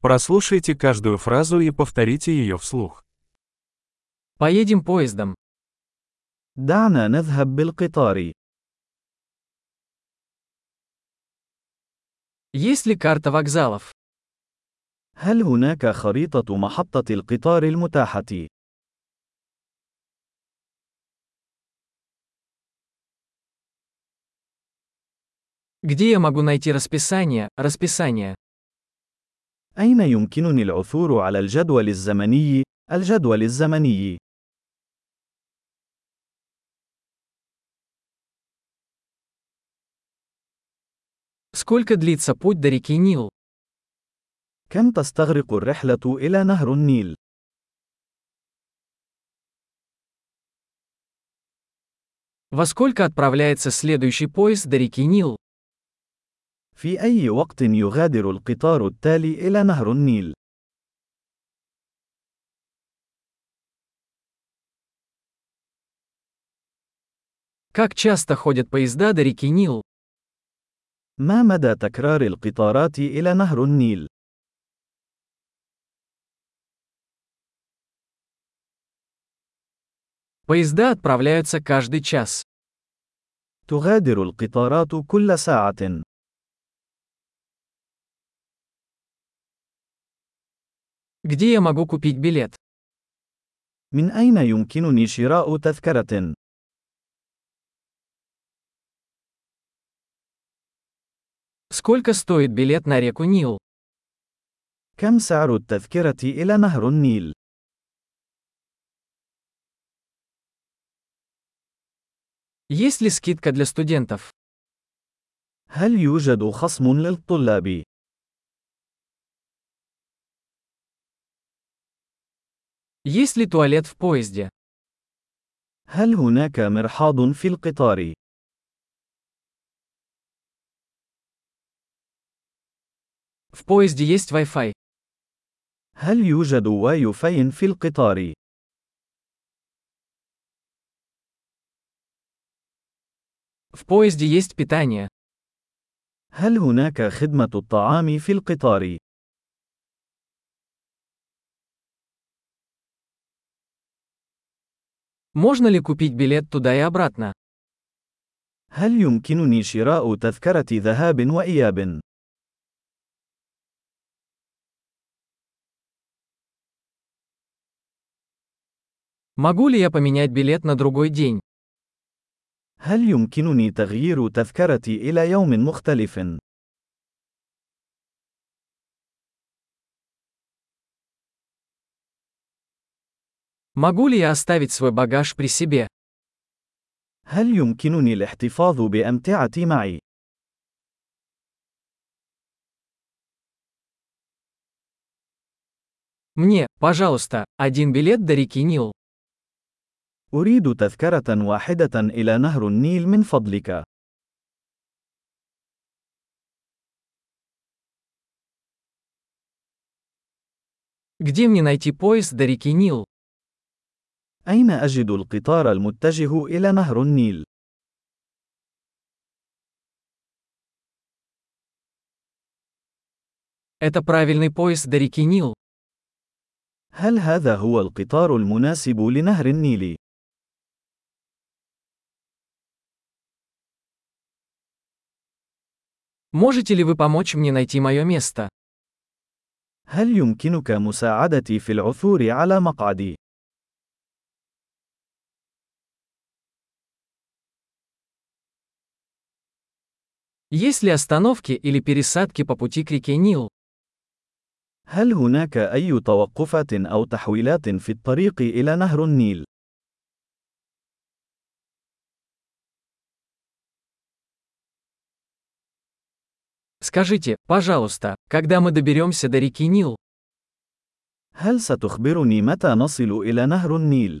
Прослушайте каждую фразу и повторите ее вслух. Поедем поездом. دعنا نذهب بالقطار. Есть ли карта вокзалов? هل هناك خريطة محطة القطار المتاحة؟ Где я могу найти расписание, расписание? أين يمكنني العثور على الجدول الزمني؟ الجدول الزمني. Сколько длится путь до реки Нил? كم تستغرق الرحلة إلى نهر النيل؟ Во сколько отправляется следующий поезд до реки Нил? في أي وقت يغادر القطار التالي إلى نهر النيل؟ Как часто ходят поезда до реки Нил? ما مدى تكرار القطارات إلى نهر النيل؟ Поезда отправляются каждый час. تغادر القطارات كل ساعة. Где я могу купить билет? من أين يمكنني شراء تذكرة؟ Сколько стоит билет на реку Нил? كم سعر التذكرة إلى نهر النيل؟ Есть ли скидка для студентов? هل يوجد خصم للطلاب؟ Есть ли туалет в поезде? هل هناك مرحاض في القطار؟ В поезде есть Wi-Fi. هل يوجد واي فاي في القطار؟ В поезде есть питание. هل هناك خدمة الطعام في القطار؟ Можно ли купить билет туда и обратно? هل يمكنني شراء تذكرة ذهاب وإياب؟ Могу ли я поменять билет на другой день? هل يمكنني تغيير تذكرتي إلى يوم مختلف؟ Могу ли я оставить свой багаж при себе? هل يمكنني الاحتفاظ بأمتعتي معي؟ Мне, пожалуйста, один билет до реки Нил. أريد تذكرة واحدة إلى نهر النيل من فضلك. Где мне найти поезд до реки Нил? أين أجد القطار المتجه إلى نهر النيل؟ Это правильный поезд до реки Нил. هل هذا هو القطار المناسب لنهر النيل؟ Можете ли вы помочь мне найти мое место? هل يمكنك مساعدتي في العثور على مقعدي؟ Есть ли остановки или пересадки по пути к реке Нил? هل هناك أي توقفات أو تحويلات في الطريق إلى نهر النيل؟ Скажите, пожалуйста, когда мы доберемся до реки Нил? هل ستخبرني متى نصل إلى نهر النيل؟